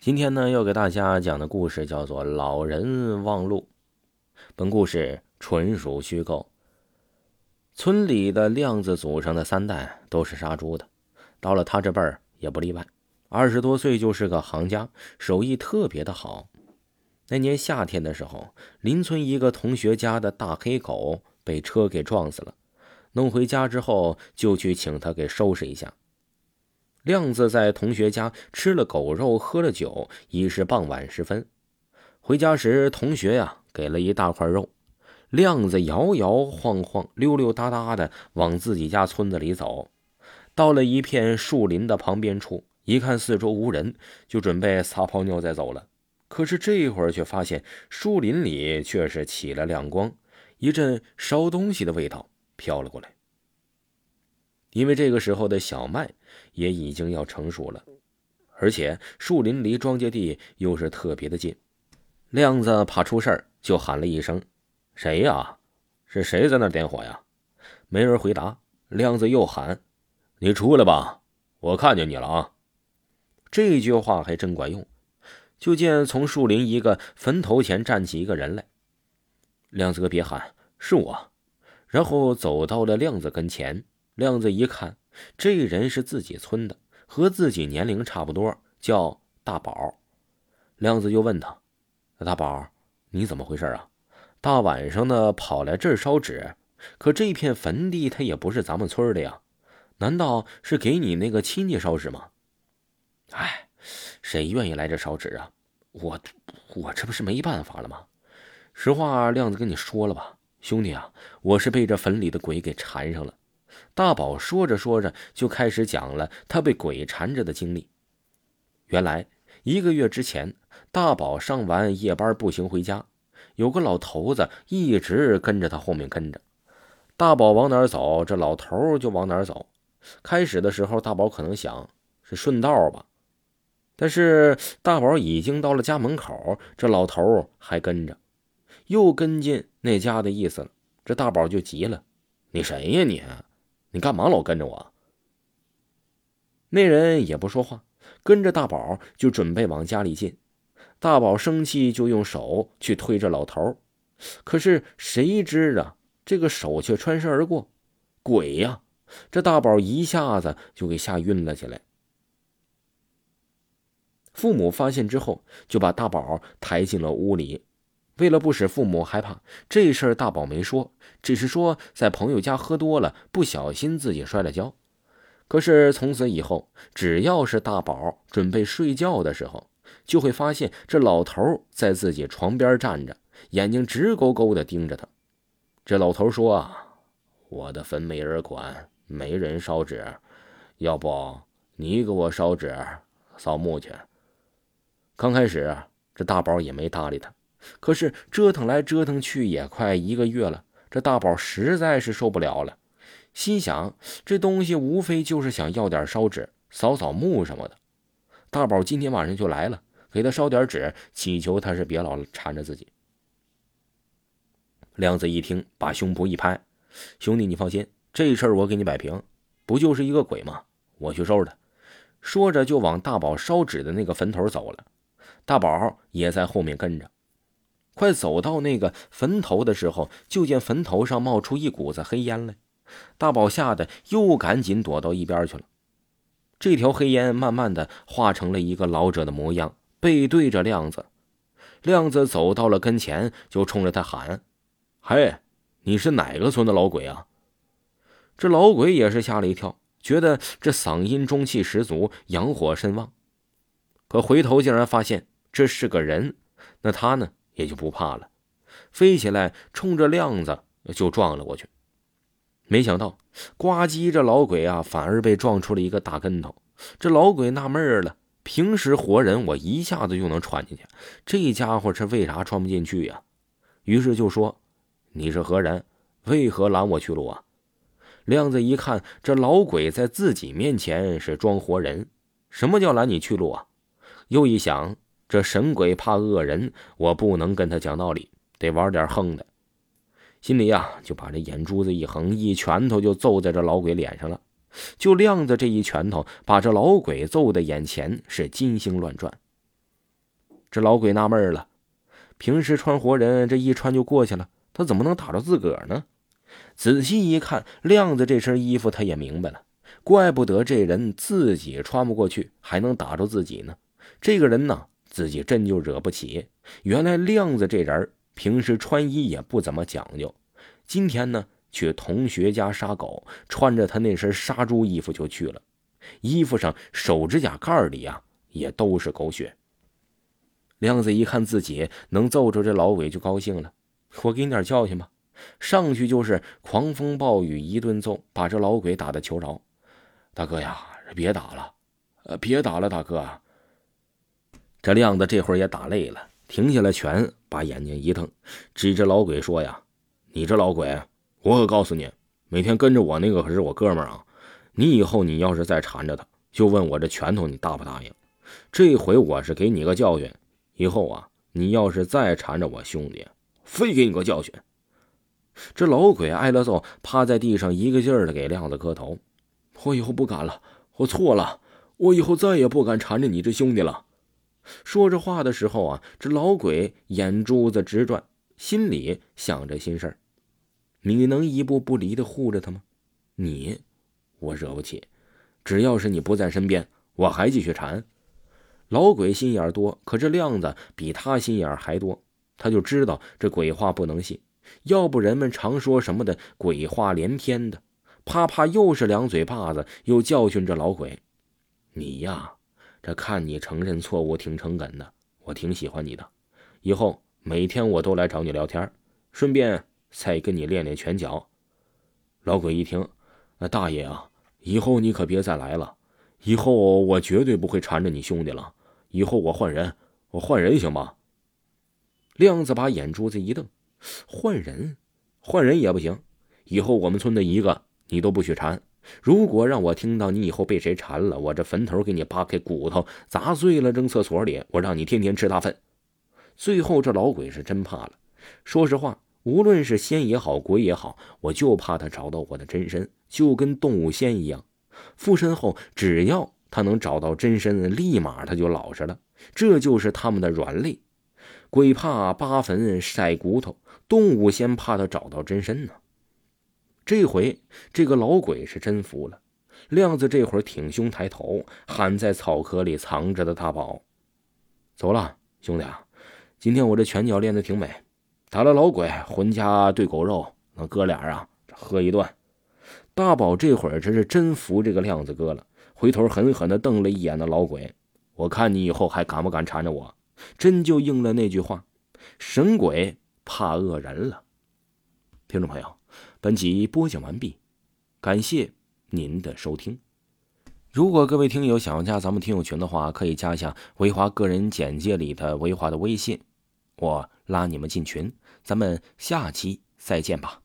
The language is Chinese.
今天呢，要给大家讲的故事叫做《老人忘路》。本故事纯属虚构。村里的亮子祖上的三代都是杀猪的，到了他这辈儿也不例外。二十多岁就是个行家，手艺特别的好。那年夏天的时候，邻村一个同学家的大黑狗被车给撞死了，弄回家之后就去请他给收拾一下。亮子在同学家吃了狗肉，喝了酒，已是傍晚时分。回家时，同学呀给了一大块肉，亮子摇摇晃晃、溜溜达达的往自己家村子里走。到了一片树林的旁边处，一看四周无人，就准备撒泡尿再走了。可是这会儿却发现树林里却是起了亮光，一阵烧东西的味道飘了过来。因为这个时候的小麦也已经要成熟了，而且树林离庄稼地又是特别的近，亮子怕出事儿，就喊了一声：“谁呀？是谁在那点火呀？”没人回答。亮子又喊：“你出来吧，我看见你了啊！”这句话还真管用。就见从树林一个坟头前站起一个人来。亮子哥别喊，是我。然后走到了亮子跟前。亮子一看，这人是自己村的，和自己年龄差不多，叫大宝。亮子就问他：“大宝，你怎么回事啊？大晚上的跑来这儿烧纸？可这片坟地它也不是咱们村的呀，难道是给你那个亲戚烧纸吗？”哎，谁愿意来这烧纸啊？我我这不是没办法了吗？实话，亮子跟你说了吧，兄弟啊，我是被这坟里的鬼给缠上了。大宝说着说着，就开始讲了他被鬼缠着的经历。原来一个月之前，大宝上完夜班步行回家，有个老头子一直跟着他后面跟着。大宝往哪走，这老头就往哪走。开始的时候，大宝可能想是顺道吧，但是大宝已经到了家门口，这老头还跟着，又跟进那家的意思了。这大宝就急了：“你谁呀你？”你干嘛老跟着我？那人也不说话，跟着大宝就准备往家里进。大宝生气，就用手去推着老头可是谁知啊，这个手却穿身而过。鬼呀！这大宝一下子就给吓晕了起来。父母发现之后，就把大宝抬进了屋里。为了不使父母害怕，这事儿大宝没说，只是说在朋友家喝多了，不小心自己摔了跤。可是从此以后，只要是大宝准备睡觉的时候，就会发现这老头在自己床边站着，眼睛直勾勾地盯着他。这老头说：“啊，我的坟没人管，没人烧纸，要不你给我烧纸、扫墓去。”刚开始，这大宝也没搭理他。可是折腾来折腾去也快一个月了，这大宝实在是受不了了，心想这东西无非就是想要点烧纸、扫扫墓什么的。大宝今天晚上就来了，给他烧点纸，祈求他是别老缠着自己。亮子一听，把胸脯一拍：“兄弟，你放心，这事儿我给你摆平，不就是一个鬼吗？我去收拾他。”说着就往大宝烧纸的那个坟头走了，大宝也在后面跟着。快走到那个坟头的时候，就见坟头上冒出一股子黑烟来。大宝吓得又赶紧躲到一边去了。这条黑烟慢慢的化成了一个老者的模样，背对着亮子。亮子走到了跟前，就冲着他喊：“嘿，你是哪个村的老鬼啊？”这老鬼也是吓了一跳，觉得这嗓音中气十足，阳火甚旺。可回头竟然发现这是个人，那他呢？也就不怕了，飞起来冲着亮子就撞了过去。没想到，呱唧，这老鬼啊，反而被撞出了一个大跟头。这老鬼纳闷了：平时活人我一下子就能穿进去，这家伙是为啥穿不进去呀？于是就说：“你是何人？为何拦我去路啊？”亮子一看，这老鬼在自己面前是装活人，什么叫拦你去路啊？又一想。这神鬼怕恶人，我不能跟他讲道理，得玩点横的。心里呀，就把这眼珠子一横，一拳头就揍在这老鬼脸上了。就亮子这一拳头，把这老鬼揍的眼前是金星乱转。这老鬼纳闷了，平时穿活人这一穿就过去了，他怎么能打着自个儿呢？仔细一看，亮子这身衣服，他也明白了，怪不得这人自己穿不过去，还能打着自己呢。这个人呢，自己真就惹不起。原来亮子这人平时穿衣也不怎么讲究，今天呢去同学家杀狗，穿着他那身杀猪衣服就去了，衣服上手指甲盖里啊也都是狗血。亮子一看自己能揍着这老鬼，就高兴了。我给你点教训吧。上去就是狂风暴雨一顿揍，把这老鬼打的求饶。大哥呀，别打了，呃，别打了，大哥。这亮子这会儿也打累了，停下了拳，把眼睛一瞪，指着老鬼说：“呀，你这老鬼，我可告诉你，每天跟着我那个可是我哥们儿啊。你以后你要是再缠着他，就问我这拳头你答不答应？这回我是给你个教训，以后啊，你要是再缠着我兄弟，非给你个教训。”这老鬼挨了揍，趴在地上，一个劲儿的给亮子磕头：“我以后不敢了，我错了，我以后再也不敢缠着你这兄弟了。”说着话的时候啊，这老鬼眼珠子直转，心里想着心事儿：“你能一步不离的护着他吗？你，我惹不起。只要是你不在身边，我还继续缠。”老鬼心眼多，可这亮子比他心眼还多，他就知道这鬼话不能信。要不人们常说什么的鬼话连篇的，啪啪又是两嘴巴子，又教训这老鬼。你呀，这看你承认错误挺诚恳的，我挺喜欢你的。以后每天我都来找你聊天，顺便再跟你练练拳脚。老鬼一听，大爷啊，以后你可别再来了，以后我绝对不会缠着你兄弟了。以后我换人，我换人行吗？亮子把眼珠子一瞪。换人，换人也不行。以后我们村的一个你都不许缠。如果让我听到你以后被谁缠了，我这坟头给你扒开，骨头砸碎了，扔厕所里，我让你天天吃大粪。最后这老鬼是真怕了。说实话，无论是仙也好，鬼也好，我就怕他找到我的真身，就跟动物仙一样。附身后，只要他能找到真身，立马他就老实了。这就是他们的软肋。鬼怕扒坟晒骨头。动物先怕他找到真身呢。这回这个老鬼是真服了。亮子这会儿挺胸抬头，喊在草壳里藏着的大宝：“走了，兄弟啊！今天我这拳脚练得挺美，打了老鬼，浑家炖狗肉，那哥俩啊喝一顿。”大宝这会儿这是真服这个亮子哥了，回头狠狠地瞪了一眼那老鬼：“我看你以后还敢不敢缠着我？”真就应了那句话：“神鬼。”怕恶人了。听众朋友，本集播讲完毕，感谢您的收听。如果各位听友想要加咱们听友群的话，可以加一下维华个人简介里的维华的微信，我拉你们进群。咱们下期再见吧。